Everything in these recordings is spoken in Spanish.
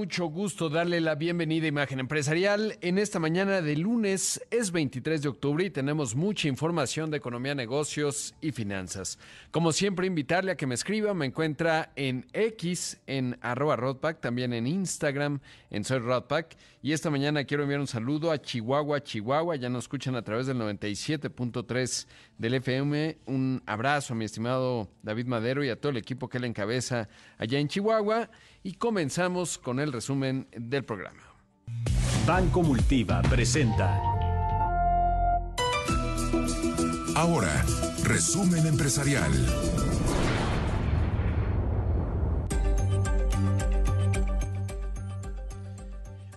Mucho gusto darle la bienvenida a Imagen Empresarial. En esta mañana de lunes es 23 de octubre y tenemos mucha información de economía, negocios y finanzas. Como siempre, invitarle a que me escriba. Me encuentra en X, en arroba Rodpack, también en Instagram, en Soy Rodpack. Y esta mañana quiero enviar un saludo a Chihuahua, Chihuahua. Ya nos escuchan a través del 97.3 del FM. Un abrazo a mi estimado David Madero y a todo el equipo que le encabeza allá en Chihuahua y comenzamos con el resumen del programa. Banco Multiva presenta. Ahora, resumen empresarial.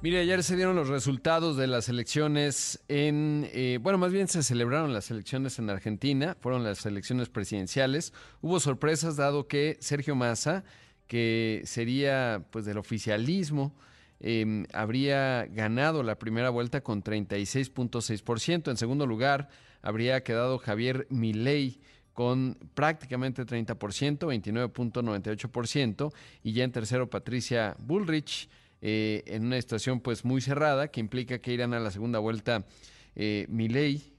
Mire, ayer se dieron los resultados de las elecciones en, eh, bueno, más bien se celebraron las elecciones en Argentina, fueron las elecciones presidenciales. Hubo sorpresas dado que Sergio Massa, que sería pues del oficialismo, em, habría ganado la primera vuelta con 36.6%. En segundo lugar, habría quedado Javier Milei con prácticamente 30%, 29.98%, y ya en tercero Patricia Bullrich eh, en una situación pues muy cerrada que implica que irán a la segunda vuelta eh,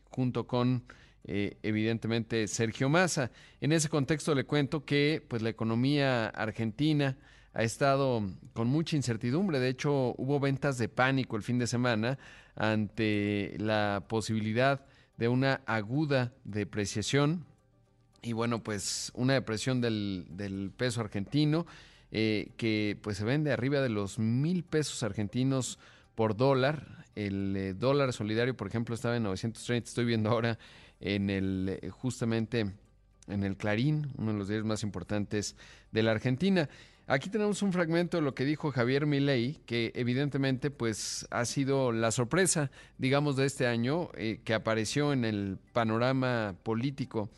junto con eh, evidentemente Sergio Massa. En ese contexto le cuento que pues la economía argentina ha estado con mucha incertidumbre. De hecho, hubo ventas de pánico el fin de semana ante la posibilidad de una aguda depreciación y bueno, pues una depresión del, del peso argentino eh, que pues se vende arriba de los mil pesos argentinos por dólar. El eh, dólar solidario, por ejemplo, estaba en 930. Estoy viendo ahora en el eh, justamente en el Clarín, uno de los diarios más importantes de la Argentina. Aquí tenemos un fragmento de lo que dijo Javier Milei, que evidentemente pues ha sido la sorpresa, digamos, de este año, que apareció en el panorama político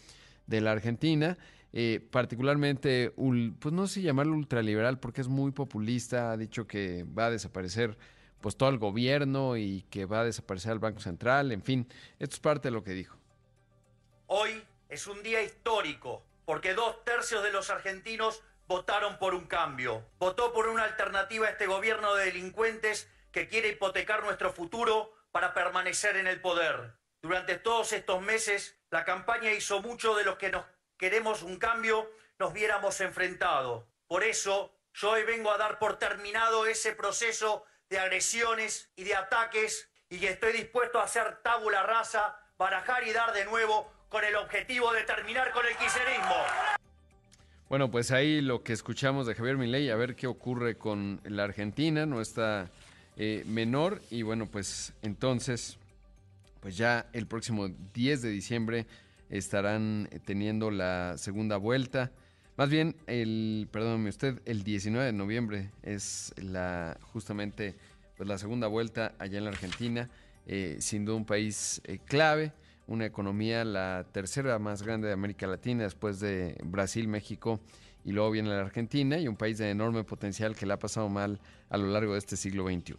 de la Argentina eh, particularmente, pues no sé llamarlo ultraliberal porque es muy populista, ha dicho que va a desaparecer pues todo el gobierno y que va a desaparecer el Banco Central, en fin, esto es parte de lo que dijo. Hoy es un día histórico porque dos tercios de los argentinos votaron por un cambio, votó por una alternativa a este gobierno de delincuentes que quiere hipotecar nuestro futuro para permanecer en el poder. Durante todos estos meses, la campaña hizo mucho de lo que nos queremos un cambio, nos viéramos enfrentados. Por eso yo hoy vengo a dar por terminado ese proceso de agresiones y de ataques y que estoy dispuesto a hacer tabula rasa, barajar y dar de nuevo con el objetivo de terminar con el quiserismo. Bueno, pues ahí lo que escuchamos de Javier Milei, a ver qué ocurre con la Argentina, no está eh, menor. Y bueno, pues entonces, pues ya el próximo 10 de diciembre estarán eh, teniendo la segunda vuelta. Más bien, el, perdóneme usted, el 19 de noviembre es la justamente pues la segunda vuelta allá en la Argentina, eh, sin duda un país eh, clave, una economía la tercera más grande de América Latina después de Brasil, México y luego viene la Argentina y un país de enorme potencial que le ha pasado mal a lo largo de este siglo XXI.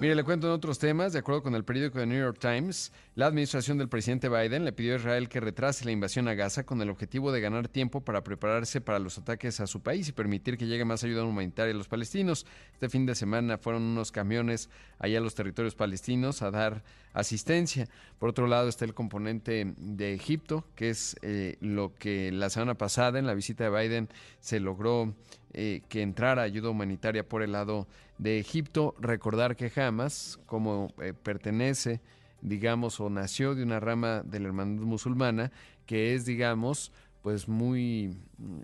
Mire, le cuento en otros temas. De acuerdo con el periódico The New York Times, la administración del presidente Biden le pidió a Israel que retrase la invasión a Gaza con el objetivo de ganar tiempo para prepararse para los ataques a su país y permitir que llegue más ayuda humanitaria a los palestinos. Este fin de semana fueron unos camiones allá a los territorios palestinos a dar asistencia. Por otro lado está el componente de Egipto, que es eh, lo que la semana pasada en la visita de Biden se logró eh, que entrara ayuda humanitaria por el lado de Egipto. Recordar que Hamas, como eh, pertenece, digamos, o nació de una rama de la hermandad musulmana, que es, digamos, pues muy,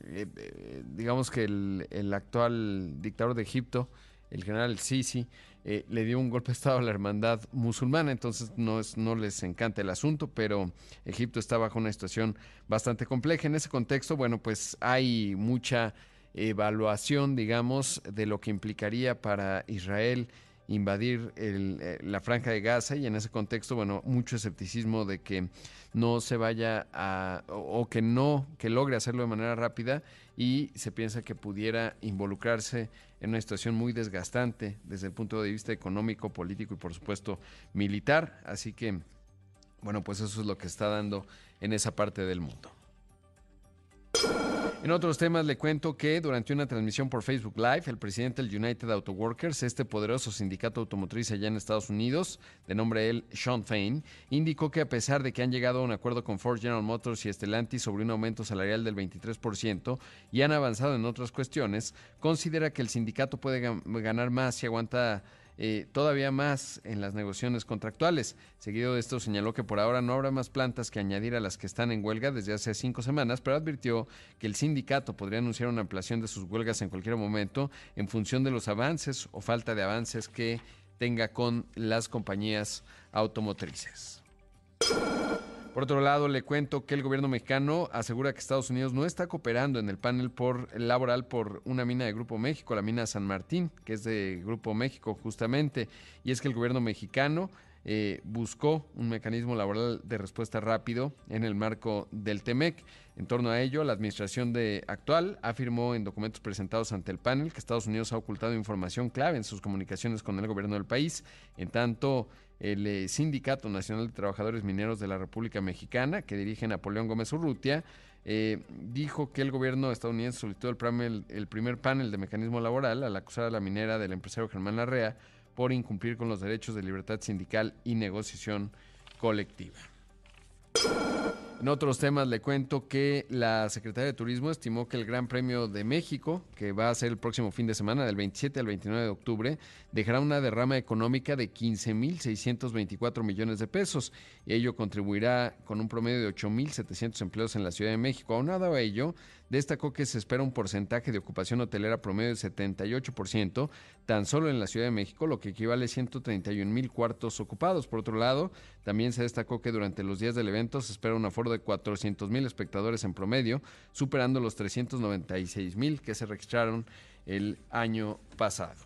eh, digamos que el, actual dictador de Egipto, el general Sisi, le dio un golpe de Estado a la hermandad musulmana, entonces no, es, no les encanta el asunto, pero Egipto está bajo una situación bastante compleja. En ese contexto, bueno, pues hay mucha evaluación, digamos, de lo que implicaría para Israel invadir eh, la franja de Gaza y en ese contexto, bueno, mucho escepticismo de que no se vaya a, o, que no, que logre hacerlo de manera rápida y se piensa que pudiera involucrarse en una situación muy desgastante desde el punto de vista económico, político y por supuesto militar. Así que, bueno, pues eso es lo que está dando en esa parte del mundo. En otros temas le cuento que durante una transmisión por Facebook Live, el presidente del United Auto Workers, este poderoso sindicato automotriz allá en Estados Unidos, de nombre él Sean Fain, indicó que a pesar de que han llegado a un acuerdo con Ford General Motors y Stellantis sobre un aumento salarial del 23% y han avanzado en otras cuestiones, considera que el sindicato puede ganar más si aguanta eh, todavía más en las negociaciones contractuales. Seguido de esto, señaló que por ahora no habrá más plantas que añadir a las que están en huelga desde hace cinco semanas, pero advirtió que el sindicato podría anunciar una ampliación de sus huelgas en cualquier momento en función de los avances o falta de avances que tenga con las compañías automotrices. Por otro lado, le cuento que el gobierno mexicano asegura que Estados Unidos no está cooperando en el panel por, laboral por una mina de Grupo México, la mina San Martín, que es de Grupo México justamente. Y es que el gobierno mexicano eh, buscó un mecanismo laboral de respuesta rápido en el marco del TEMEC. En torno a ello, la administración de actual afirmó en documentos presentados ante el panel que Estados Unidos ha ocultado información clave en sus comunicaciones con el gobierno del país. En tanto, el eh, Sindicato Nacional de Trabajadores Mineros de la República Mexicana, que dirige Napoleón Gómez Urrutia, eh, dijo que el gobierno estadounidense solicitó el, el, primer panel de mecanismo laboral al acusar a la minera del empresario Germán Larrea por incumplir con los derechos de libertad sindical y negociación colectiva. En otros temas le cuento que la Secretaría de Turismo estimó que el Gran Premio de México, que va a ser el próximo fin de semana, del 27 al 29 de octubre, dejará una derrama económica de 15.624 millones de pesos y ello contribuirá con un promedio de 8.700 empleos en la Ciudad de México. Aunado a ello, destacó que se espera un porcentaje de ocupación hotelera promedio de 78% tan solo en la Ciudad de México, lo que equivale a 131 mil cuartos ocupados. Por otro lado, también se destacó que durante los días del evento se espera un de 400 mil espectadores en promedio, superando los 396 mil que se registraron el año pasado.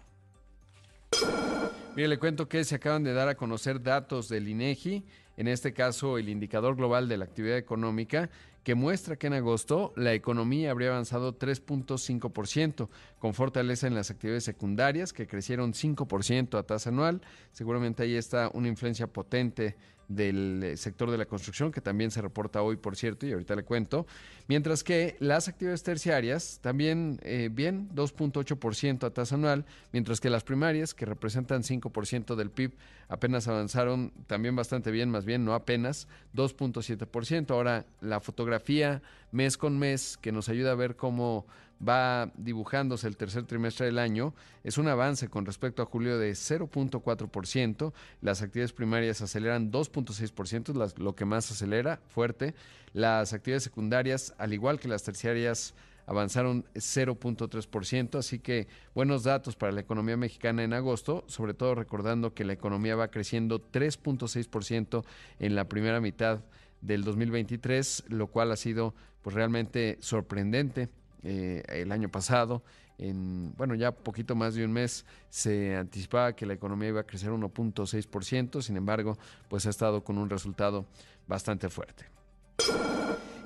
Mire, le cuento que se acaban de dar a conocer datos del INEGI, en este caso el indicador global de la actividad económica, que muestra que en agosto la economía habría avanzado 3.5%, con fortaleza en las actividades secundarias, que crecieron 5% a tasa anual. Seguramente ahí está una influencia potente del eh, sector de la construcción, que también se reporta hoy, por cierto, y ahorita le cuento. Mientras que las actividades terciarias también eh, bien, 2.8% a tasa anual, mientras que las primarias, que representan 5% del PIB, apenas avanzaron también bastante bien, más bien no apenas, 2.7%. Ahora, la fotografía mes con mes, que nos ayuda a ver cómo va dibujándose el tercer trimestre del año, es un avance con respecto a julio de 0.4%. Las actividades primarias aceleran 2.6%, lo que más acelera fuerte. Las actividades secundarias, al igual que las terciarias, avanzaron 0.3%, así que buenos datos para la economía mexicana en agosto, sobre todo recordando que la economía va creciendo 3.6% en la primera mitad del 2023, lo cual ha sido pues realmente sorprendente. Eh, el año pasado, en, bueno, ya poquito más de un mes, se anticipaba que la economía iba a crecer 1.6%, sin embargo, pues ha estado con un resultado bastante fuerte.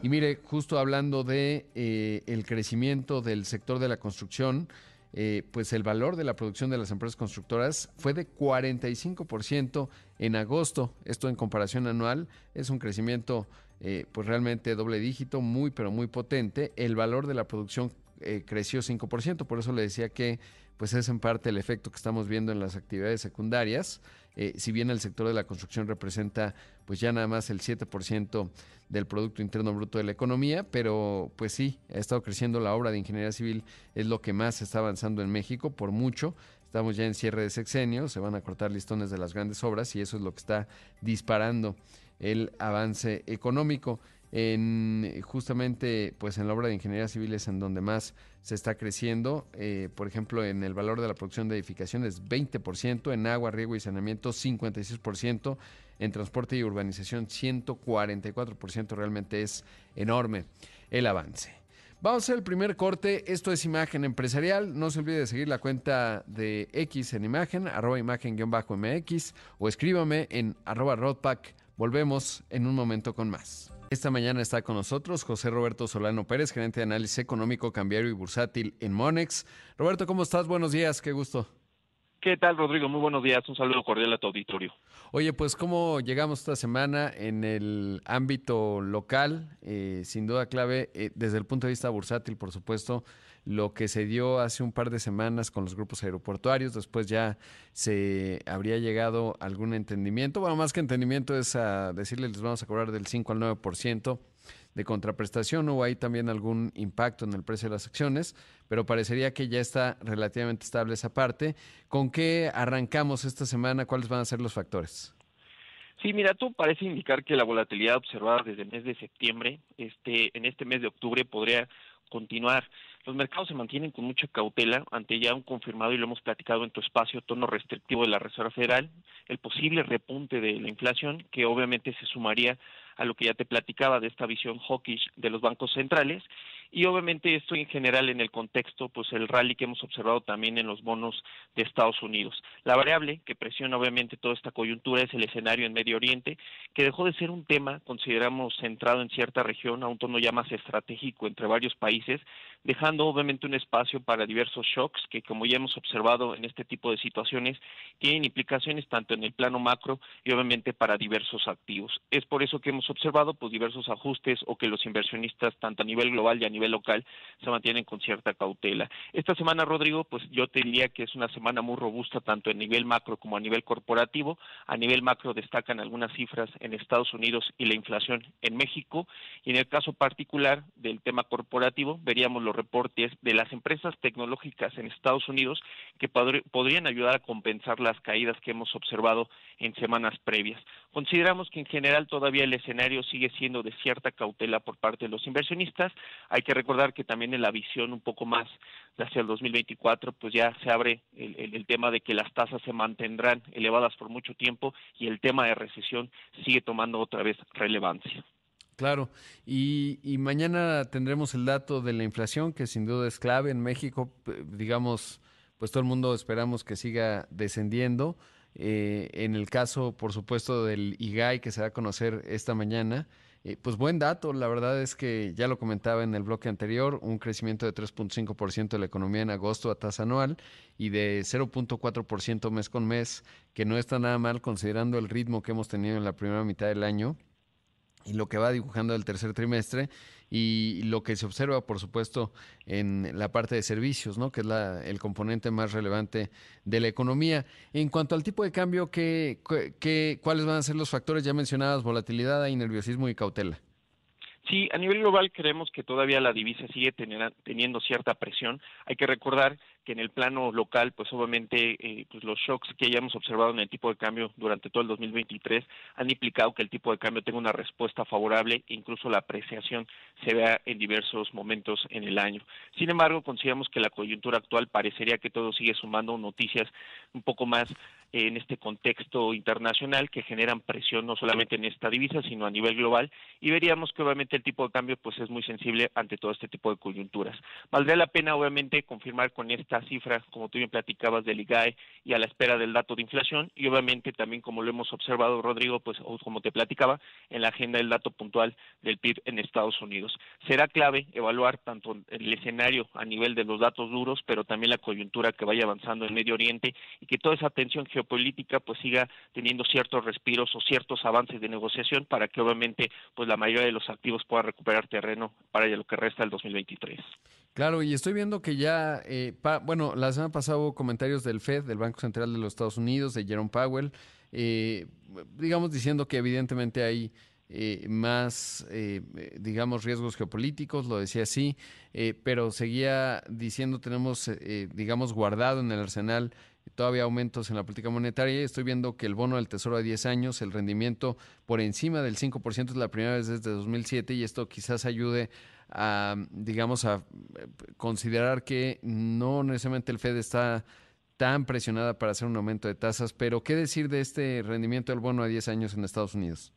Y mire, justo hablando de eh, el crecimiento del sector de la construcción, eh, pues el valor de la producción de las empresas constructoras fue de 45% en agosto. Esto en comparación anual es un crecimiento eh, pues realmente doble dígito, muy pero muy potente. El valor de la producción eh, creció 5%, por eso le decía que pues es en parte el efecto que estamos viendo en las actividades secundarias. si bien el sector de la construcción representa pues ya nada más el 7% del Producto Interno Bruto de la economía, pero pues sí, ha estado creciendo la obra de ingeniería civil, es lo que más está avanzando en México, por mucho. Estamos ya en cierre de sexenio, se van a cortar listones de las grandes obras y eso es lo que está disparando el avance económico. En, justamente pues en la obra de ingeniería civil es en donde más se está creciendo, eh, por ejemplo en el valor de la producción de edificaciones 20%, en agua, riego y saneamiento 56%, en transporte y urbanización 144%, realmente es enorme el avance. Vamos a hacer el primer corte. Esto es Imagen Empresarial. No se olvide de seguir la cuenta de X en Imagen, arroba imagen-mx o escríbame en arroba rodpack. Volvemos en un momento con más. Esta mañana está con nosotros José Roberto Solano Pérez, gerente de análisis económico, cambiario y bursátil en Monex. Roberto, ¿cómo estás? Buenos días, qué gusto. ¿Qué tal, Rodrigo? Muy buenos días. Un saludo cordial a tu auditorio. Oye, pues cómo llegamos esta semana en el ámbito local, eh, sin duda clave, eh, desde el punto de vista bursátil, por supuesto, lo que se dio hace un par de semanas con los grupos aeroportuarios, después ya se habría llegado a algún entendimiento, bueno, más que entendimiento es a decirles les vamos a cobrar del 5 al 9% de contraprestación, hubo ahí también algún impacto en el precio de las acciones, pero parecería que ya está relativamente estable esa parte. ¿Con qué arrancamos esta semana? ¿Cuáles van a ser los factores? Sí, mira, tú parece indicar que la volatilidad observada desde el mes de septiembre, este, en este mes de octubre podría continuar. Los mercados se mantienen con mucha cautela ante ya un confirmado, y lo hemos platicado en tu espacio, tono restrictivo de la Reserva Federal, el posible repunte de la inflación, que obviamente se sumaría a lo que ya te platicaba de esta visión hawkish de los bancos centrales y obviamente esto en general en el contexto pues el rally que hemos observado también en los bonos de Estados Unidos. La variable que presiona obviamente toda esta coyuntura es el escenario en Medio Oriente que dejó de ser un tema consideramos centrado en cierta región a un tono ya más estratégico entre varios países, dejando obviamente un espacio para diversos shocks que como ya hemos observado en este tipo de situaciones tienen implicaciones tanto en el plano macro y obviamente para diversos activos. Es por eso que hemos observado pues diversos ajustes o que los inversionistas tanto a nivel global y a nivel local se mantienen con cierta cautela. Esta semana, Rodrigo, pues yo te diría que es una semana muy robusta tanto a nivel macro como a nivel corporativo. A nivel macro destacan algunas cifras en Estados Unidos y la inflación en México y en el caso particular del tema corporativo veríamos los reportes de las empresas tecnológicas en Estados Unidos que podrían ayudar a compensar las caídas que hemos observado en semanas previas. Consideramos que en general todavía el escenario sigue siendo de cierta cautela por parte de los inversionistas. Hay que recordar que también en la visión un poco más hacia el 2024, pues ya se abre el, tema de que las tasas se mantendrán elevadas por mucho tiempo y el tema de recesión sigue tomando otra vez relevancia. Claro, y, y, mañana tendremos el dato de la inflación, que sin duda es clave en México, digamos, pues todo el mundo esperamos que siga descendiendo. Eh, en el caso, por supuesto, del IGAI que se va a conocer esta mañana, eh, pues buen dato, la verdad es que ya lo comentaba en el bloque anterior, un crecimiento de 3.5% de la economía en agosto a tasa anual y de 0.4% mes con mes, que no está nada mal considerando el ritmo que hemos tenido en la primera mitad del año y lo que va dibujando el tercer trimestre y lo que se observa, por supuesto, en la parte de servicios, ¿no? que es la, el componente más relevante de la economía. En cuanto al tipo de cambio, ¿qué, qué, cuáles van a ser los factores ya mencionados? Volatilidad nerviosismo y cautela. Sí, a nivel global creemos que todavía la divisa sigue teniendo cierta presión. Hay que recordar que en el plano local, pues obviamente eh, pues los shocks que ya hemos observado en el tipo de cambio durante todo el 2023 han implicado que el tipo de cambio tenga una respuesta favorable e incluso la apreciación se vea en diversos momentos en el año. Sin embargo, consideramos que la coyuntura actual parecería que todo sigue sumando noticias un poco más en este contexto internacional que generan presión no solamente en esta divisa, sino a nivel global y veríamos que obviamente el tipo de cambio pues es muy sensible ante todo este tipo de coyunturas. Valdría la pena obviamente confirmar con esta cifra, como tú bien platicabas del IGAE y a la espera del dato de inflación y obviamente también como lo hemos observado Rodrigo, pues como te platicaba, en la agenda del dato puntual del PIB en Estados Unidos. Será clave evaluar tanto el escenario a nivel de los datos duros, pero también la coyuntura que vaya avanzando en Medio Oriente y que toda esa tensión política pues siga teniendo ciertos respiros o ciertos avances de negociación para que obviamente pues la mayoría de los activos pueda recuperar terreno para lo que resta del 2023. Claro, y estoy viendo que ya, eh, bueno, la semana pasada hubo comentarios del Fed, del Banco Central de los Estados Unidos, de Jerome Powell, eh, digamos diciendo que evidentemente hay eh, más, digamos, riesgos geopolíticos, lo decía así, pero seguía diciendo tenemos, digamos, guardado en el arsenal todavía aumentos en la política monetaria. Estoy viendo que el bono del Tesoro a 10 años, el rendimiento por encima del 5% es la primera vez desde 2007 y esto quizás ayude a, digamos, a eh, considerar que no necesariamente el Fed está tan presionada para hacer un aumento de tasas, pero ¿qué decir de este rendimiento del bono a 10 años en Estados Unidos?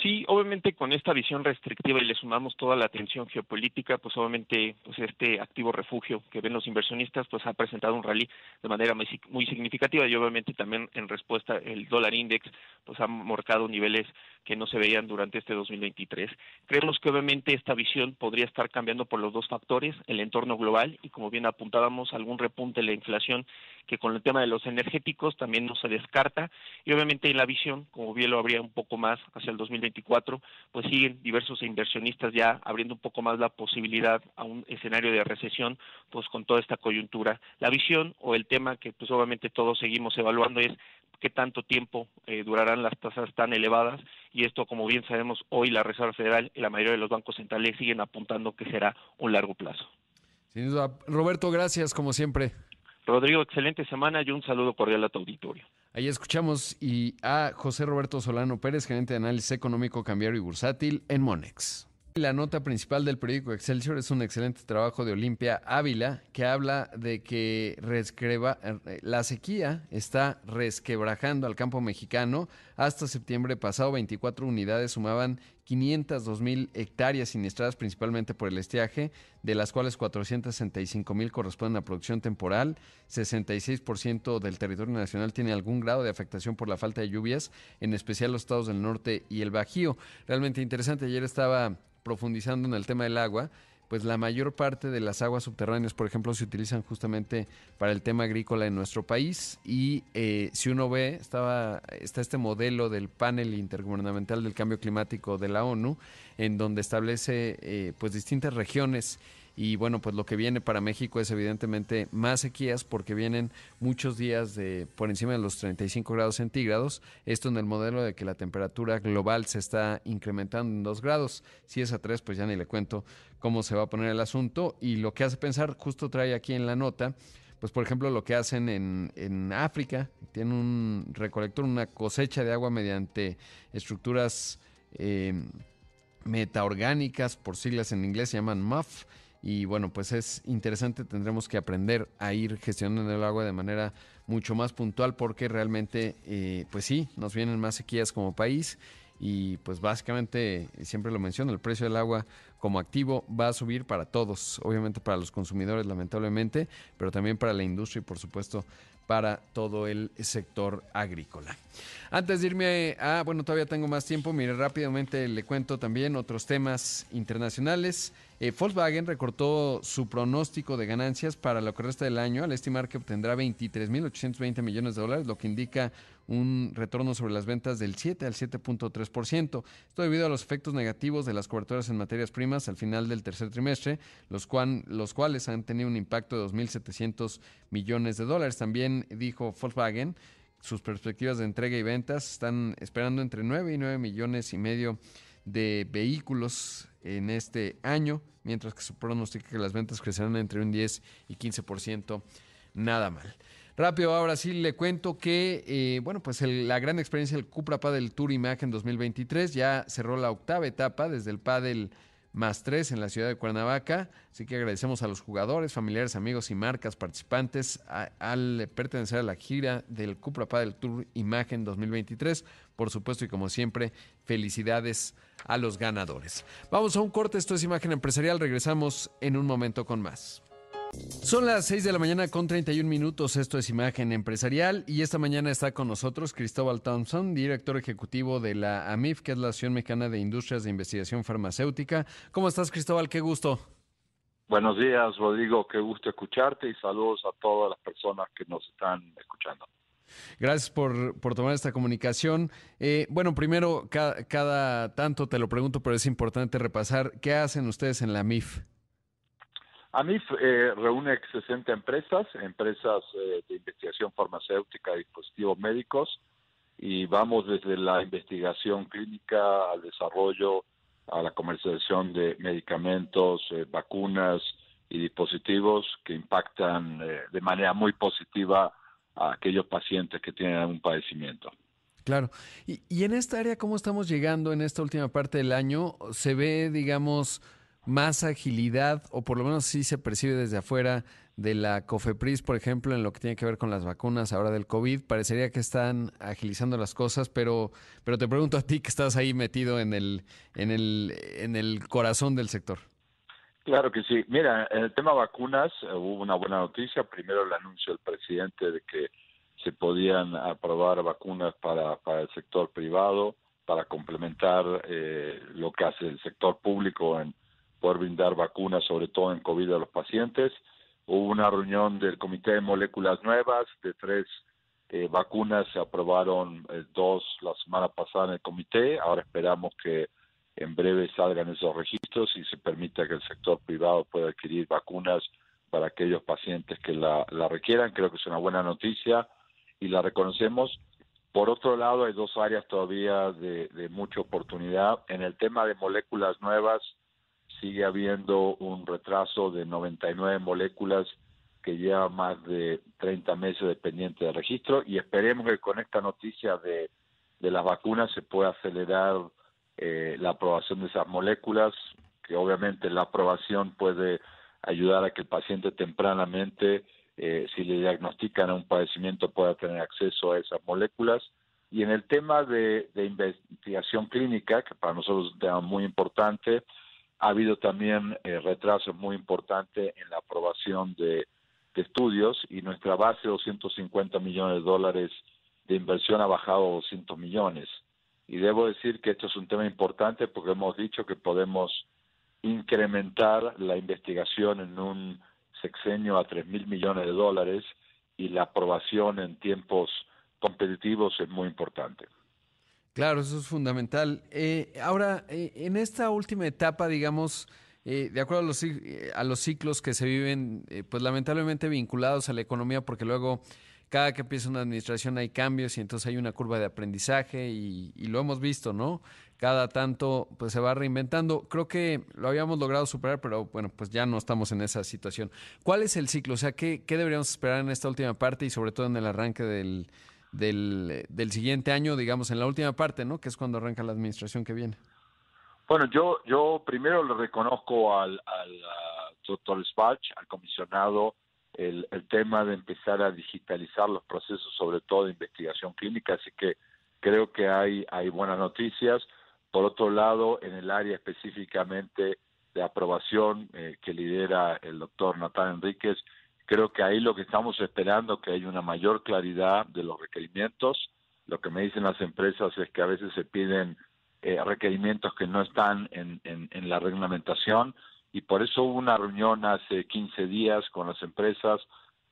Sí, obviamente con esta visión restrictiva y le sumamos toda la atención geopolítica, pues obviamente pues este activo refugio que ven los inversionistas pues ha presentado un rally de manera muy significativa y obviamente también en respuesta el dólar index pues ha marcado niveles que no se veían durante este 2023. Creemos que obviamente esta visión podría estar cambiando por los dos factores, el entorno global y como bien apuntábamos algún repunte en la inflación que con el tema de los energéticos también no se descarta y obviamente en la visión, como bien lo habría un poco más hacia el 2024, pues siguen diversos inversionistas ya abriendo un poco más la posibilidad a un escenario de recesión, pues con toda esta coyuntura. La visión o el tema que pues obviamente todos seguimos evaluando es qué tanto tiempo eh, durarán las tasas tan elevadas y esto, como bien sabemos, hoy la Reserva Federal y la mayoría de los bancos centrales siguen apuntando que será un largo plazo. Sin duda. Roberto, gracias como siempre. Rodrigo, excelente semana y un saludo cordial a tu auditorio. Ahí escuchamos y a José Roberto Solano Pérez, gerente de análisis económico, cambiario y bursátil en Monex. La nota principal del periódico Excelsior es un excelente trabajo de Olimpia Ávila que habla de que eh, la sequía está resquebrajando al campo mexicano. Hasta septiembre pasado, 24 unidades sumaban 502 mil hectáreas siniestradas principalmente por el estiaje, de las cuales 465 mil corresponden a producción temporal. 66% del territorio nacional tiene algún grado de afectación por la falta de lluvias, en especial los estados del norte y el Bajío. Realmente interesante. Ayer estaba profundizando en el tema del agua, pues la mayor parte de las aguas subterráneas, por ejemplo, se utilizan justamente para el tema agrícola en nuestro país. Y eh, si uno ve, estaba, está este modelo del panel intergubernamental del cambio climático de la ONU, en donde establece eh, pues distintas regiones y bueno, pues lo que viene para México es evidentemente más sequías porque vienen muchos días de por encima de los 35 grados centígrados. Esto en el modelo de que la temperatura global se está incrementando en 2 grados. Si es a 3, pues ya ni le cuento cómo se va a poner el asunto. Y lo que hace pensar, justo trae aquí en la nota, pues por ejemplo lo que hacen en, en África, tienen un recolector, una cosecha de agua mediante estructuras eh, metaorgánicas, por siglas en inglés se llaman MUF y bueno, pues es interesante, tendremos que aprender a ir gestionando el agua de manera mucho más puntual porque realmente, eh, pues sí, nos vienen más sequías como país y pues básicamente, siempre lo menciono, el precio del agua como activo va a subir para todos, obviamente para los consumidores lamentablemente, pero también para la industria y por supuesto para todo el sector agrícola. Antes de irme a, bueno, todavía tengo más tiempo, mire, rápidamente le cuento también otros temas internacionales. Eh, Volkswagen recortó su pronóstico de ganancias para lo que resta del año al estimar que obtendrá 23.820 millones de dólares, lo que indica un retorno sobre las ventas del 7 al 7.3%. Esto debido a los efectos negativos de las coberturas en materias primas al final del tercer trimestre, los, los cuales han tenido un impacto de 2.700 millones de dólares. También dijo Volkswagen sus perspectivas de entrega y ventas están esperando entre 9 y 9 millones y medio de vehículos en este año, mientras que se pronostica que las ventas crecerán entre un 10 y 15%, nada mal. Rápido, ahora sí le cuento que, eh, bueno, pues la gran experiencia del Cupra Padel Tour Imagen 2023 ya cerró la octava etapa desde el Padel más tres en la ciudad de Cuernavaca. Así que agradecemos a los jugadores, familiares, amigos y marcas participantes al pertenecer a la gira del Cupra Padel Tour Imagen 2023. Por supuesto, y como siempre, felicidades a los ganadores. Vamos a un corte, esto es Imagen Empresarial. Regresamos en un momento con más. Son las 6 de la mañana con 31 minutos, esto es Imagen Empresarial y esta mañana está con nosotros Cristóbal Thompson, director ejecutivo de la AMIF, que es la Asociación Mexicana de Industrias de Investigación Farmacéutica. ¿Cómo estás Cristóbal? Qué gusto. Buenos días Rodrigo, qué gusto escucharte y saludos a todas las personas que nos están escuchando. Gracias por, tomar esta comunicación. Eh, bueno, primero, cada, cada tanto te lo pregunto, pero es importante repasar, ¿qué hacen ustedes en la AMIF? AMIF eh, reúne 60 empresas, empresas eh, de investigación farmacéutica y dispositivos médicos, y vamos desde la investigación clínica al desarrollo, a la comercialización de medicamentos, eh, vacunas y dispositivos que impactan eh, de manera muy positiva a aquellos pacientes que tienen algún padecimiento. Claro. Y, y en esta área, ¿cómo estamos llegando en esta última parte del año? ¿Se ve, digamos, más agilidad, o por lo menos sí se percibe desde afuera de la COFEPRIS, por ejemplo, en lo que tiene que ver con las vacunas ahora del COVID. Parecería que están agilizando las cosas, pero, pero te pregunto a ti que estás ahí metido en el, en el, en el corazón del sector. Claro que sí. Mira, en el tema vacunas eh, hubo una buena noticia. Primero el anuncio del presidente de que se podían aprobar vacunas para, para el sector privado, para complementar eh, lo que hace el sector público en poder brindar vacunas, sobre todo en COVID a los pacientes. Hubo una reunión del Comité de Moléculas Nuevas, de tres eh, vacunas se aprobaron eh, dos la semana pasada en el comité. Ahora esperamos que en breve salgan esos registros y se permita que el sector privado pueda adquirir vacunas para aquellos pacientes que la, requieran. Creo que es una buena noticia y la reconocemos. Por otro lado, hay dos áreas todavía de mucha oportunidad. En el tema de moléculas nuevas, sigue habiendo un retraso de 99 moléculas que lleva más de 30 meses dependiente de registro y esperemos que con esta noticia de, las vacunas se pueda acelerar eh, la aprobación de esas moléculas, que obviamente la aprobación puede ayudar a que el paciente tempranamente, eh, si le diagnostican un padecimiento, pueda tener acceso a esas moléculas. Y en el tema de, de investigación clínica, que para nosotros es un tema muy importante, ha habido también eh, retrasos muy importantes en la aprobación de, estudios y nuestra base de 250 millones de dólares de inversión ha bajado a 200 millones. Y debo decir que esto es un tema importante porque hemos dicho que podemos incrementar la investigación en un sexenio a 3 mil millones de dólares y la aprobación en tiempos competitivos es muy importante. Claro, eso es fundamental. Eh, ahora, eh, en esta última etapa, digamos, eh, de acuerdo a los, a los ciclos que se viven, pues lamentablemente vinculados a la economía, porque luego cada que empieza una administración hay cambios y entonces hay una curva de aprendizaje y, lo hemos visto, ¿no? Cada tanto pues se va reinventando. Creo que lo habíamos logrado superar, pero bueno, pues ya no estamos en esa situación. ¿Cuál es el ciclo? O sea, ¿qué, qué deberíamos esperar en esta última parte y sobre todo en el arranque del, del, del siguiente año, digamos, en la última parte, ¿no? Que es cuando arranca la administración que viene. Bueno, yo, yo primero le reconozco al, al doctor Spach, al comisionado, el, el, tema de empezar a digitalizar los procesos, sobre todo de investigación clínica, así que creo que hay, hay buenas noticias. Por otro lado, en el área específicamente de aprobación eh, que lidera el doctor Natán Enríquez, Creo que ahí lo que estamos esperando es que haya una mayor claridad de los requerimientos. Lo que me dicen las empresas es que a veces se piden eh, requerimientos que no están en, en, la reglamentación y por eso hubo una reunión hace 15 días con las empresas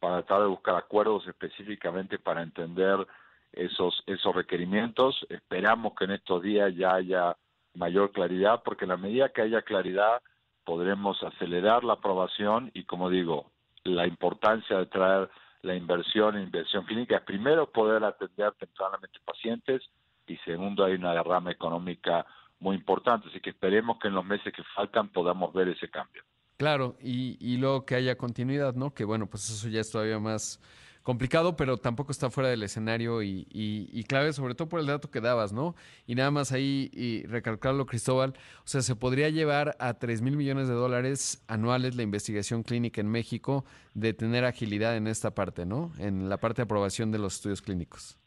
para tratar de buscar acuerdos específicamente para entender esos esos requerimientos. Esperamos que en estos días ya haya mayor claridad porque en la medida que haya claridad podremos acelerar la aprobación y como digo, la importancia de traer la inversión en inversión clínica primero poder atender tempranamente pacientes y segundo hay una derrama económica muy importante, así que esperemos que en los meses que faltan podamos ver ese cambio. Claro, y, y luego que haya continuidad, ¿no? Que bueno, pues eso ya es todavía más complicado, pero tampoco está fuera del escenario y, y, clave, sobre todo por el dato que dabas, ¿no? Y nada más ahí, y recalcarlo, Cristóbal, o sea, se podría llevar a 3 mil millones de dólares anuales la investigación clínica en México de tener agilidad en esta parte, ¿no? En la parte de aprobación de los estudios clínicos.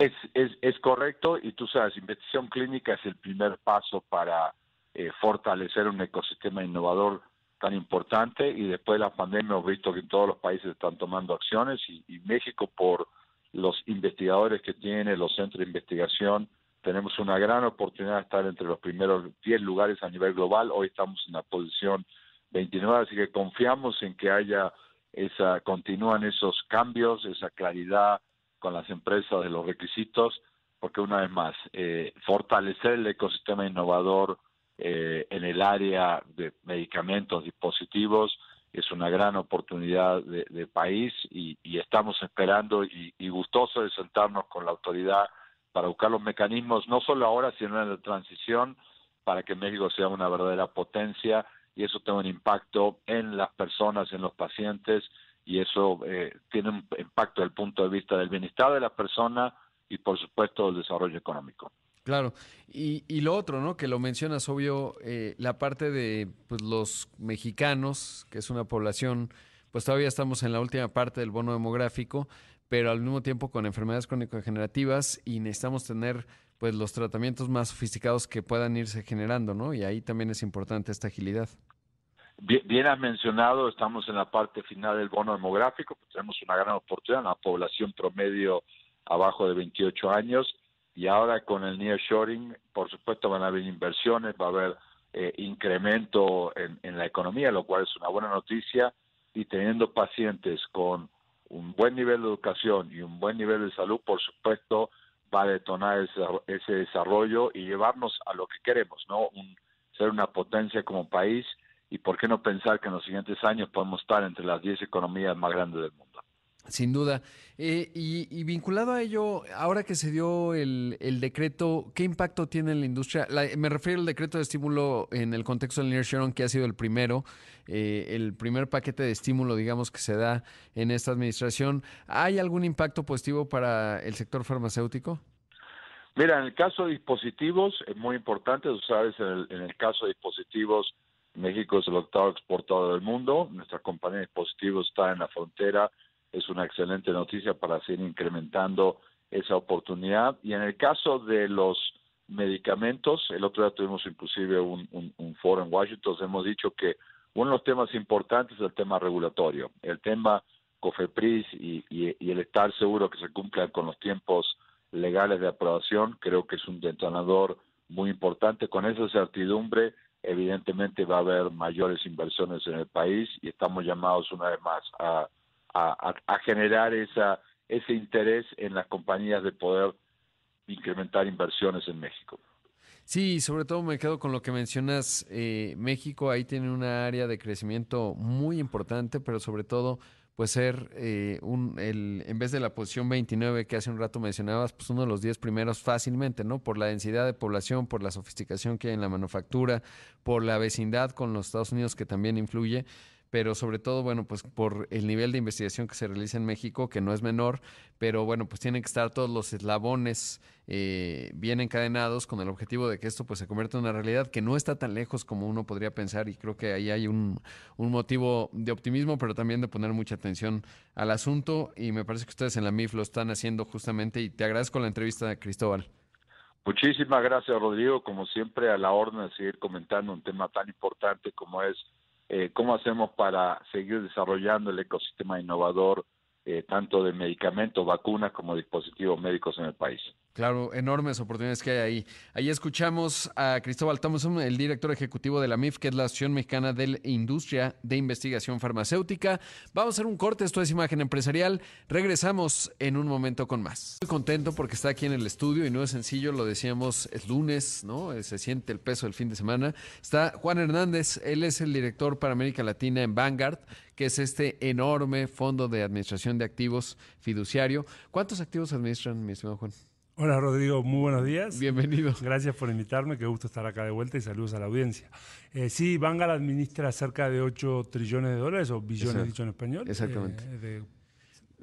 Es, es, es correcto, y tú sabes, investigación clínica es el primer paso para eh, fortalecer un ecosistema innovador tan importante y después de la pandemia hemos visto que todos los países están tomando acciones y, México por los investigadores que tiene, los centros de investigación, tenemos una gran oportunidad de estar entre los primeros 10 lugares a nivel global. Hoy estamos en la posición 29, así que confiamos en que haya esa, continúan esos cambios, esa claridad con las empresas de los requisitos, porque una vez más, eh, fortalecer el ecosistema innovador eh, en el área de medicamentos, dispositivos, es una gran oportunidad de, país y, estamos esperando y, y de sentarnos con la autoridad para buscar los mecanismos, no solo ahora, sino en la transición, para que México sea una verdadera potencia y eso tenga un impacto en las personas, en los pacientes y eso eh, tiene un impacto desde el punto de vista del bienestar de la persona y por supuesto del desarrollo económico. Claro, y, y lo otro, ¿no? Que lo mencionas, obvio, eh, la parte de pues, los mexicanos, que es una población, pues todavía estamos en la última parte del bono demográfico, pero al mismo tiempo con enfermedades crónico-degenerativas y necesitamos tener pues los tratamientos más sofisticados que puedan irse generando, ¿no? Y ahí también es importante esta agilidad. Bien, bien has mencionado, estamos en la parte final del bono demográfico, pues tenemos una gran oportunidad, una población promedio abajo de 28 años, y ahora con el nearshoring, por supuesto van a haber inversiones, va a haber eh, incremento en, la economía, lo cual es una buena noticia, y teniendo pacientes con un buen nivel de educación y un buen nivel de salud, por supuesto, va a detonar ese, ese desarrollo y llevarnos a lo que queremos, ¿no? Un, ser una potencia como país y por qué no pensar que en los siguientes años podemos estar entre las 10 economías más grandes del mundo. Sin duda. Eh, y, y, vinculado a ello, ahora que se dio el, decreto, ¿qué impacto tiene en la industria? La, me refiero al decreto de estímulo en el contexto del nearshoring, que ha sido el primero, eh, el primer paquete de estímulo, digamos, que se da en esta administración. ¿Hay algún impacto positivo para el sector farmacéutico? Mira, en el caso de dispositivos es muy importante, tú sabes, en el, en el caso de dispositivos, México es el octavo exportador del mundo, nuestra compañía de dispositivos está en la frontera, es una excelente noticia para seguir incrementando esa oportunidad. Y en el caso de los medicamentos, el otro día tuvimos inclusive un, un, foro en Washington, hemos dicho que uno de los temas importantes es el tema regulatorio, el tema COFEPRIS y, y, y el estar seguro que se cumplan con los tiempos legales de aprobación, creo que es un detonador muy importante. Con esa certidumbre, evidentemente va a haber mayores inversiones en el país y estamos llamados una vez más a a, generar esa, ese interés en las compañías de poder incrementar inversiones en México. Sí, sobre todo me quedo con lo que mencionas. Eh, México ahí tiene una área de crecimiento muy importante, pero sobre todo, pues ser eh, un, el, en vez de la posición 29 que hace un rato mencionabas, pues uno de los 10 primeros fácilmente, ¿no? Por la densidad de población, por la sofisticación que hay en la manufactura, por la vecindad con los Estados Unidos que también influye pero sobre todo, bueno, pues por el nivel de investigación que se realiza en México, que no es menor, pero bueno, pues tienen que estar todos los eslabones eh, bien encadenados con el objetivo de que esto pues se convierta en una realidad que no está tan lejos como uno podría pensar y creo que ahí hay un, un motivo de optimismo, pero también de poner mucha atención al asunto y me parece que ustedes en la MIF lo están haciendo justamente y te agradezco la entrevista, Cristóbal. Muchísimas gracias, Rodrigo. Como siempre, a la orden de seguir comentando un tema tan importante como es eh, cómo hacemos para seguir desarrollando el ecosistema innovador eh, tanto de medicamentos, vacunas como dispositivos médicos en el país. Claro, enormes oportunidades que hay ahí. Ahí escuchamos a Cristóbal Thompson, el director ejecutivo de la MIF, que es la Asociación Mexicana de Industria de Investigación Farmacéutica. Vamos a hacer un corte, esto es Imagen Empresarial. Regresamos en un momento con más. Estoy contento porque está aquí en el estudio y no es sencillo, lo decíamos, es lunes, ¿no? Se siente el peso del fin de semana. Está Juan Hernández, él es el director para América Latina en Vanguard, que es este enorme fondo de administración de activos fiduciario. ¿Cuántos activos administran, mi estimado Juan? Hola Rodrigo, muy buenos días. Bienvenido. Gracias por invitarme, qué gusto estar acá de vuelta y saludos a la audiencia. Eh, sí, Vanguard administra cerca de 8 trillones de dólares, o billones Exacto. dicho en español. Exactamente. Eh, de...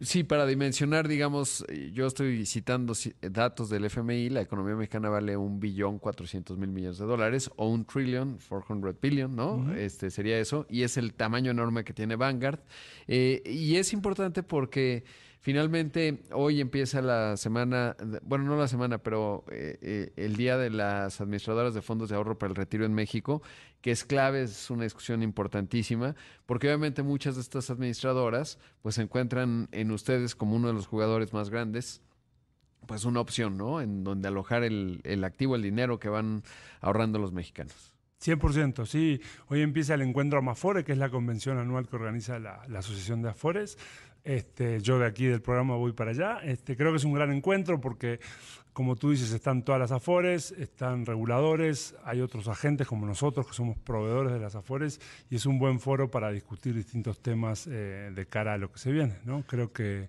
Sí, para dimensionar, digamos, yo estoy citando datos del FMI, la economía mexicana vale un billón cuatrocientos mil millones de dólares o un trillion, 400 billion, ¿no? Uh -huh. Este sería eso, y es el tamaño enorme que tiene Vanguard. Eh, y es importante porque Finalmente, hoy empieza la semana, bueno, no la semana, pero eh, eh, el día de las administradoras de fondos de ahorro para el retiro en México, que es clave, es una discusión importantísima, porque obviamente muchas de estas administradoras pues se encuentran en ustedes como uno de los jugadores más grandes pues una opción, ¿no? En donde alojar el, activo, el dinero que van ahorrando los mexicanos. 100%, sí. Hoy empieza el encuentro Amafore, que es la convención anual que organiza la, la Asociación de Afores. Este, yo de aquí del programa voy para allá. Este, creo que es un gran encuentro porque, como tú dices, están todas las AFORES, están reguladores, hay otros agentes como nosotros que somos proveedores de las AFORES y es un buen foro para discutir distintos temas eh, de cara a lo que se viene. ¿no? Creo que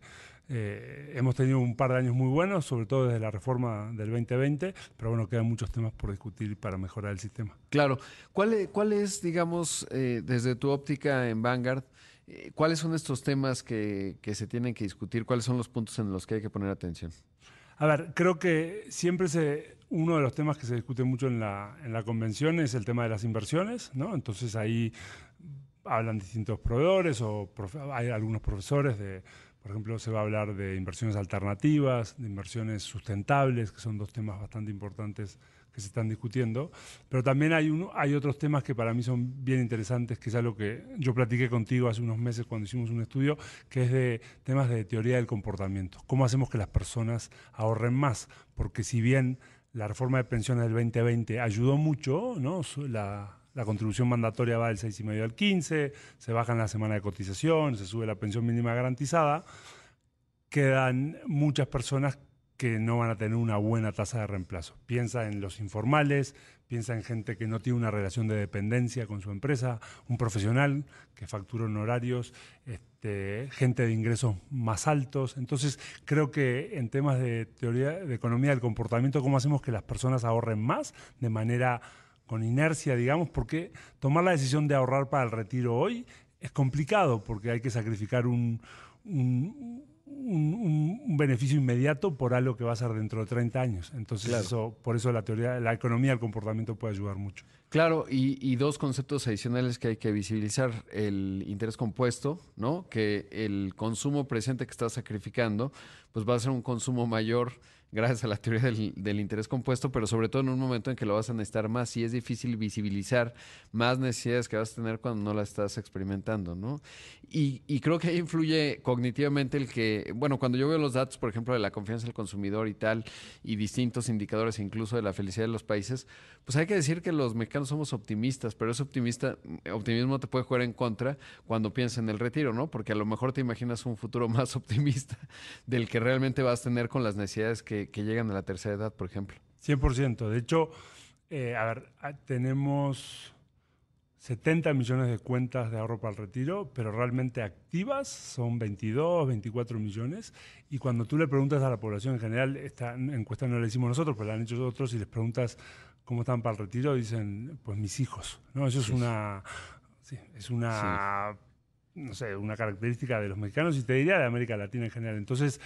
eh, hemos tenido un par de años muy buenos, sobre todo desde la reforma del 2020, pero bueno, quedan muchos temas por discutir para mejorar el sistema. Claro. ¿Cuál cuál es digamos, eh, desde tu óptica en Vanguard, eh, ¿Cuáles son estos temas que, que, se tienen que discutir? ¿Cuáles son los puntos en los que hay que poner atención? A ver, creo que siempre se, uno de los temas que se discute mucho en la, en la convención es el tema de las inversiones, ¿no? Entonces ahí hablan distintos proveedores o hay algunos profesores de, por ejemplo, se va a hablar de inversiones alternativas, de inversiones sustentables, que son dos temas bastante importantes que se están discutiendo, pero también hay, uno, hay otros temas que para mí son bien interesantes, que es algo que yo platiqué contigo hace unos meses cuando hicimos un estudio, que es de temas de teoría del comportamiento. ¿Cómo hacemos que las personas ahorren más? Porque si bien la reforma de pensiones del 2020 ayudó mucho, ¿no? La, la contribución mandatoria va del 6,5 al 15, se baja en la semana de cotización, se sube la pensión mínima garantizada, quedan muchas personas que no van a tener una buena tasa de reemplazo. Piensa en los informales, piensa en gente que no tiene una relación de dependencia con su empresa, un profesional que factura honorarios, este, gente de ingresos más altos. Entonces, creo que en temas de teoría de economía del comportamiento, ¿cómo hacemos que las personas ahorren más de manera con inercia, digamos? Porque tomar la decisión de ahorrar para el retiro hoy es complicado porque hay que sacrificar un un, beneficio inmediato por algo que va a ser dentro de 30 años. Entonces, eso, por eso la teoría, la economía del comportamiento puede ayudar mucho. Claro, y, y, dos conceptos adicionales que hay que visibilizar. El interés compuesto, ¿no? Que el consumo presente que estás sacrificando, pues va a ser un consumo mayor gracias a la teoría del, interés compuesto, pero sobre todo en un momento en que lo vas a necesitar más y es difícil visibilizar más necesidades que vas a tener cuando no las estás experimentando, ¿no? Y, y, creo que ahí influye cognitivamente el que, bueno, cuando yo veo los datos, por ejemplo, de la confianza del consumidor y tal, y distintos indicadores incluso de la felicidad de los países, pues hay que decir que los mexicanos somos optimistas, pero ese optimista, optimismo te puede jugar en contra cuando piensas en el retiro, ¿no? Porque a lo mejor te imaginas un futuro más optimista del que realmente vas a tener con las necesidades que, que, llegan a la tercera edad, por ejemplo. 100%. De hecho, eh, a ver, ah, tenemos 70 millones de cuentas de ahorro para el retiro, pero realmente activas son 22, 24 millones. Y cuando tú le preguntas a la población en general, esta encuesta no la hicimos nosotros, pero la han hecho otros, y les preguntas cómo están para el retiro, dicen, pues mis hijos. ¿no? Eso es una... es una... no sé, una característica de los mexicanos y te diría de América Latina en general. Entonces,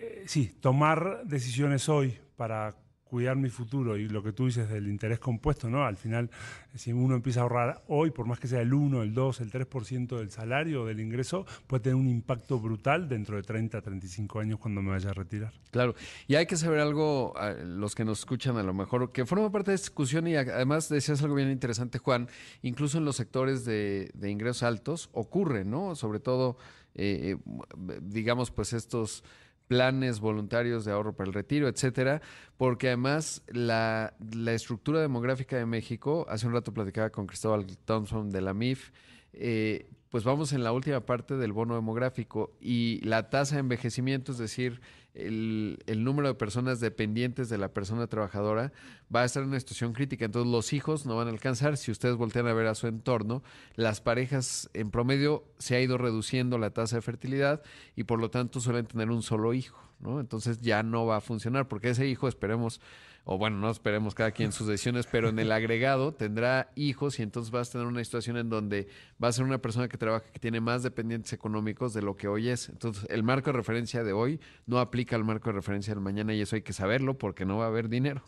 eh, sí, tomar decisiones hoy para cuidar mi futuro y lo que tú dices del interés compuesto, ¿no? Al final, si uno empieza a ahorrar hoy, por más que sea el 1, el 2, el 3% del salario o del ingreso, puede tener un impacto brutal dentro de 30, 35 años cuando me vaya a retirar. Claro, y hay que saber algo, los que nos escuchan a lo mejor, que forma parte de esta discusión y además decías algo bien interesante, Juan, incluso en los sectores de, ingresos altos ocurre, ¿no? Sobre todo, eh, eh, digamos, pues estos planes voluntarios de ahorro para el retiro, etcétera, porque además la, estructura demográfica de México, hace un rato platicaba con Cristóbal Thompson de la MIF, eh, pues vamos en la última parte del bono demográfico y la tasa de envejecimiento, es decir, el, número de personas dependientes de la persona trabajadora va a estar en una situación crítica. Entonces los hijos no van a alcanzar. Si ustedes voltean a ver a su entorno, las parejas en promedio se ha ido reduciendo la tasa de fertilidad y por lo tanto suelen tener un solo hijo. ¿no? Entonces ya no va a funcionar porque ese hijo esperemos o bueno, no esperemos cada quien sus decisiones, pero en el agregado tendrá hijos y entonces vas a tener una situación en donde va a ser una persona que trabaja que tiene más dependientes económicos de lo que hoy es. Entonces, el marco de referencia de hoy no aplica al marco de referencia del mañana y eso hay que saberlo porque no va a haber dinero.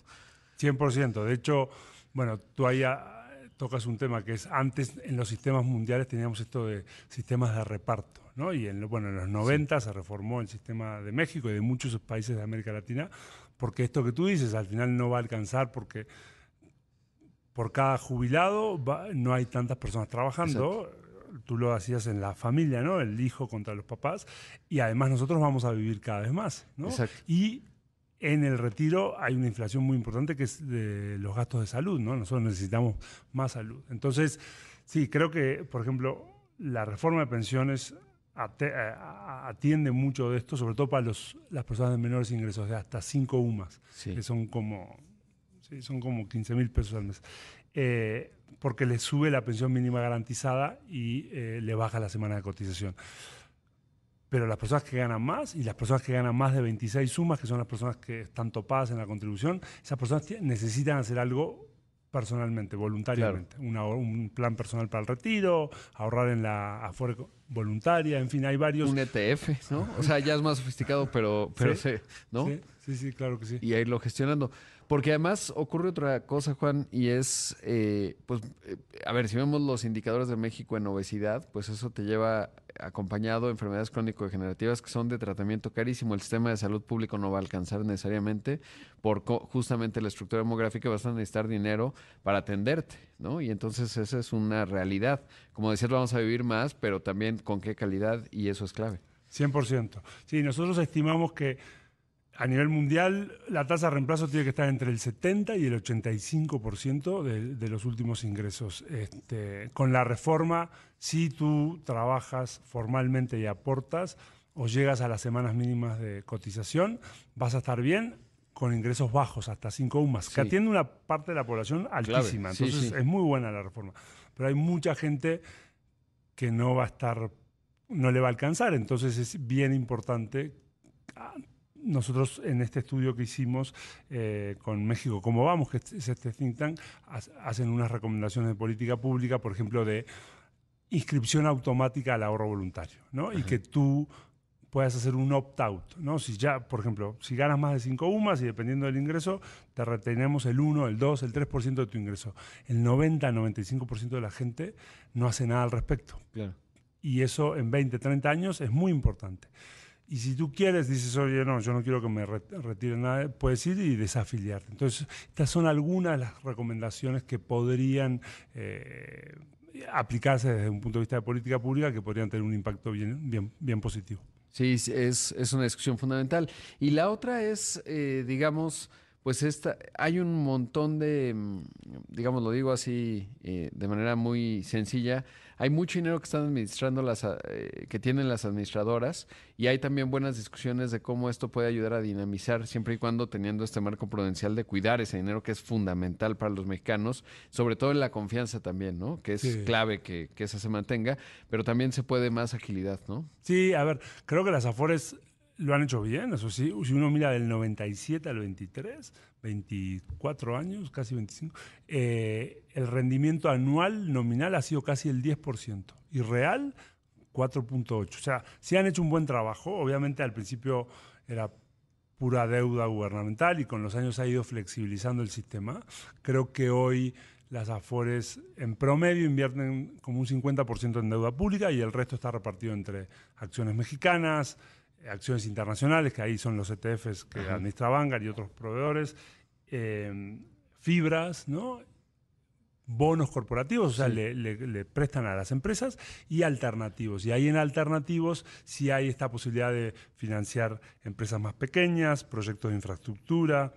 100%. De hecho, bueno, tú ahí tocas un tema que es antes en los sistemas mundiales teníamos esto de sistemas de reparto, ¿no? Y en, bueno, en los 90 se reformó el sistema de México y de muchos países de América Latina porque esto que tú dices al final no va a alcanzar porque por cada jubilado no hay tantas personas trabajando. Tú lo hacías en la familia, ¿no? El hijo contra los papás. Y además nosotros vamos a vivir cada vez más, ¿no? Y en el retiro hay una inflación muy importante que es de los gastos de salud, ¿no? Nosotros necesitamos más salud. Entonces, sí, creo que, por ejemplo, la reforma de pensiones atiende mucho de esto, sobre todo para los, las personas de menores ingresos, de hasta 5 UMAS, que son como, son como 15 mil pesos al mes. Eh, porque le sube la pensión mínima garantizada y eh, le baja la semana de cotización. Pero las personas que ganan más y las personas que ganan más de 26 sumas, que son las personas que están topadas en la contribución, esas personas necesitan hacer algo personalmente, voluntariamente. Una- un plan personal para el retiro, ahorrar en la Afore voluntaria, en fin, hay varios. Un ETF, ¿no? O sea, ya es más sofisticado, pero, pero Sí. sí, ¿no? Sí, sí, sí, claro que sí. y a irlo gestionando. Porque además ocurre otra cosa, Juan, y es, eh, pues, eh, a ver, si vemos los indicadores de México en obesidad, pues eso te lleva acompañado de enfermedades crónico-degenerativas que son de tratamiento carísimo. El sistema de salud público no va a alcanzar necesariamente por justamente la estructura demográfica, vas a necesitar dinero para atenderte, ¿no? Y entonces esa es una realidad. Como decías, vamos a vivir más, pero también con qué calidad, y eso es clave. 100%. Sí, nosotros estimamos que a nivel mundial la tasa de reemplazo tiene que estar entre el 70 y el 85% de, de los últimos ingresos. Este, con la reforma, si tú trabajas formalmente y aportas o llegas a las semanas mínimas de cotización, vas a estar bien con ingresos bajos, hasta 5 UMAS, que atiende una parte de la población altísima. Sí, Entonces sí. es muy buena la reforma. Pero hay mucha gente que no va a estar, no le va a alcanzar. Entonces es bien importante. Nosotros en este estudio que hicimos eh, con México, ¿cómo vamos? Que es este think tank, ha- hacen unas recomendaciones de política pública, por ejemplo, de inscripción automática al ahorro voluntario, ¿no? Y que tú puedas hacer un opt-out, ¿no? Si ya, por ejemplo, si ganas más de 5 UMAS y dependiendo del ingreso, te retenemos el 1, el 2, el 3% de tu ingreso. El 90-95% de la gente no hace nada al respecto. Claro. Y eso en 20, 30 años es muy importante. Y si tú quieres, dices, oye, no, yo no quiero que me re- retiren nada, puedes ir y desafiliarte. Entonces, estas son algunas de las recomendaciones que podrían eh, aplicarse desde un punto de vista de política pública que podrían tener un impacto bien, bien, positivo. Sí, sí, es, es una discusión fundamental. Y la otra es, eh, digamos, pues esta, hay un montón de, mm, digamos, lo digo así eh, de manera muy sencilla, hay mucho dinero que están administrando las, eh, que tienen las administradoras y hay también buenas discusiones de cómo esto puede ayudar a dinamizar siempre y cuando teniendo este marco prudencial de cuidar ese dinero que es fundamental para los mexicanos, sobre todo en la confianza también, ¿no? Que es Sí. clave que, que esa se mantenga, pero también se puede más agilidad, ¿no? Sí, a ver, creo que las Afores lo han hecho bien, eso sí. Si uno mira del 97 al 23, 24 años, casi 25, eh, el rendimiento anual nominal ha sido casi el 10% y real 4.8. O sea, sí han hecho un buen trabajo. Obviamente al principio era pura deuda gubernamental y con los años ha ido flexibilizando el sistema. Creo que hoy las Afores en promedio invierten como un 50% en deuda pública y el resto está repartido entre acciones mexicanas, acciones internacionales, que ahí son los ETFs que administra Vanguard y otros proveedores, eh, fibras, ¿no? bonos corporativos, o sea, le, le- le prestan a las empresas, y alternativos. Y ahí en alternativos sí hay esta posibilidad de financiar empresas más pequeñas, proyectos de infraestructura,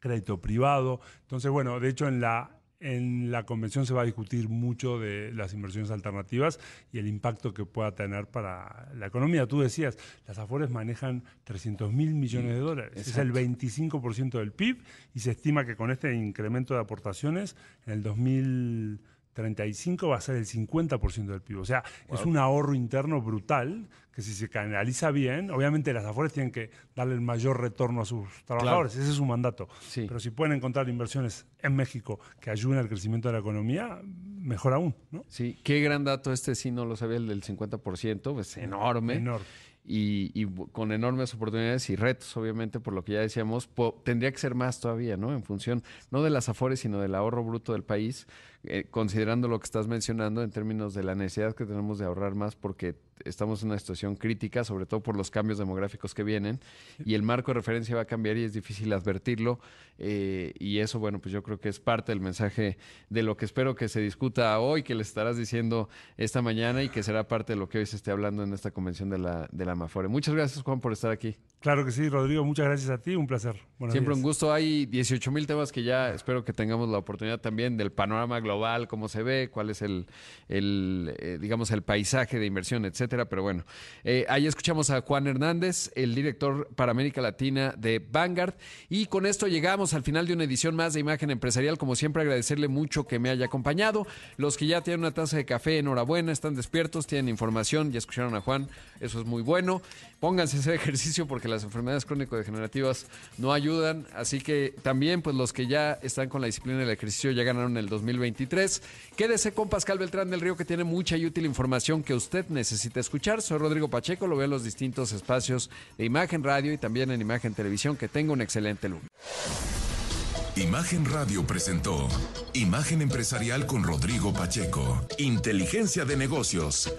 crédito privado. Entonces, bueno, de hecho en la, en la convención se va a discutir mucho de las inversiones alternativas y el impacto que pueda tener para la economía. Tú decías, las Afores manejan 300 mil millones de dólares. Es el 25% del PIB y se estima que con este incremento de aportaciones en el 2035 va a ser el 50% del PIB. O sea, es un ahorro interno brutal que si se canaliza bien, obviamente las Afores tienen que darle el mayor retorno a sus trabajadores, ese es su mandato. Sí. Pero si pueden encontrar inversiones en México que ayuden al crecimiento de la economía, mejor aún, ¿no? Sí, qué gran dato este sí no lo sabía, el del 50%, es enorme. Enorme. Y, y con enormes oportunidades y retos, obviamente, por lo que ya decíamos, tendría que ser más todavía, ¿no? En función, no de las afores, sino del ahorro bruto del país, eh, considerando lo que estás mencionando en términos de la necesidad que tenemos de ahorrar más, porque estamos en una situación crítica, sobre todo por los cambios demográficos que vienen, y el marco de referencia va a cambiar y es difícil advertirlo, eh, y eso, bueno, pues yo creo que es parte del mensaje de lo que espero que se discuta hoy, que les estarás diciendo esta mañana y que será parte de lo que hoy se esté hablando en esta convención de la, de la Mafore. Muchas gracias, Juan, por estar aquí. Claro que sí, Rodrigo, muchas gracias a ti, un placer. Buenos Siempre días. un gusto. Hay 18 mil temas que ya espero que tengamos la oportunidad también del panorama global, cómo se ve, cuál es el, el eh, digamos, el paisaje de inversión, etcétera. Pero bueno. Eh, ahí escuchamos a Juan Hernández, el director para América Latina de Vanguard. Y con esto llegamos al final de una edición más de Imagen Empresarial. Como siempre, agradecerle mucho que me haya acompañado. Los que ya tienen una taza de café, enhorabuena, están despiertos, tienen información, ya escucharon a Juan, eso es muy bueno. Pónganse a hacer ejercicio porque las enfermedades crónico-degenerativas no ayudan. Así que también, pues los que ya están con la disciplina del ejercicio ya ganaron el 2023. Quédese con Pascal Beltrán del Río, que tiene mucha y útil información que usted necesita escuchar. Soy Rodrigo Pacheco, lo veo en los distintos espacios de Imagen Radio y también en Imagen Televisión. Que tenga un excelente lunes. Imagen Radio presentó Imagen Empresarial con Rodrigo Pacheco. Inteligencia de negocios.